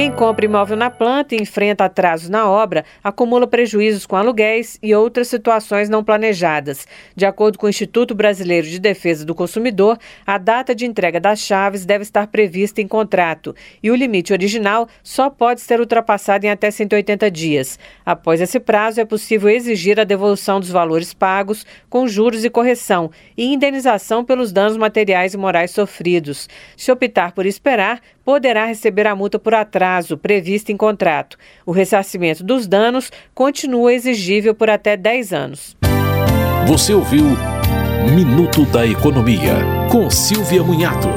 Quem compra imóvel na planta e enfrenta atrasos na obra acumula prejuízos com aluguéis e outras situações não planejadas. De acordo com o Instituto Brasileiro de Defesa do Consumidor, a data de entrega das chaves deve estar prevista em contrato e o limite original só pode ser ultrapassado em até 180 dias. Após esse prazo, é possível exigir a devolução dos valores pagos com juros e correção e indenização pelos danos materiais e morais sofridos. Se optar por esperar, poderá receber a multa por atraso prevista em contrato. O ressarcimento dos danos continua exigível por até 10 anos. Você ouviu Minuto da Economia, com Silvia Munhato.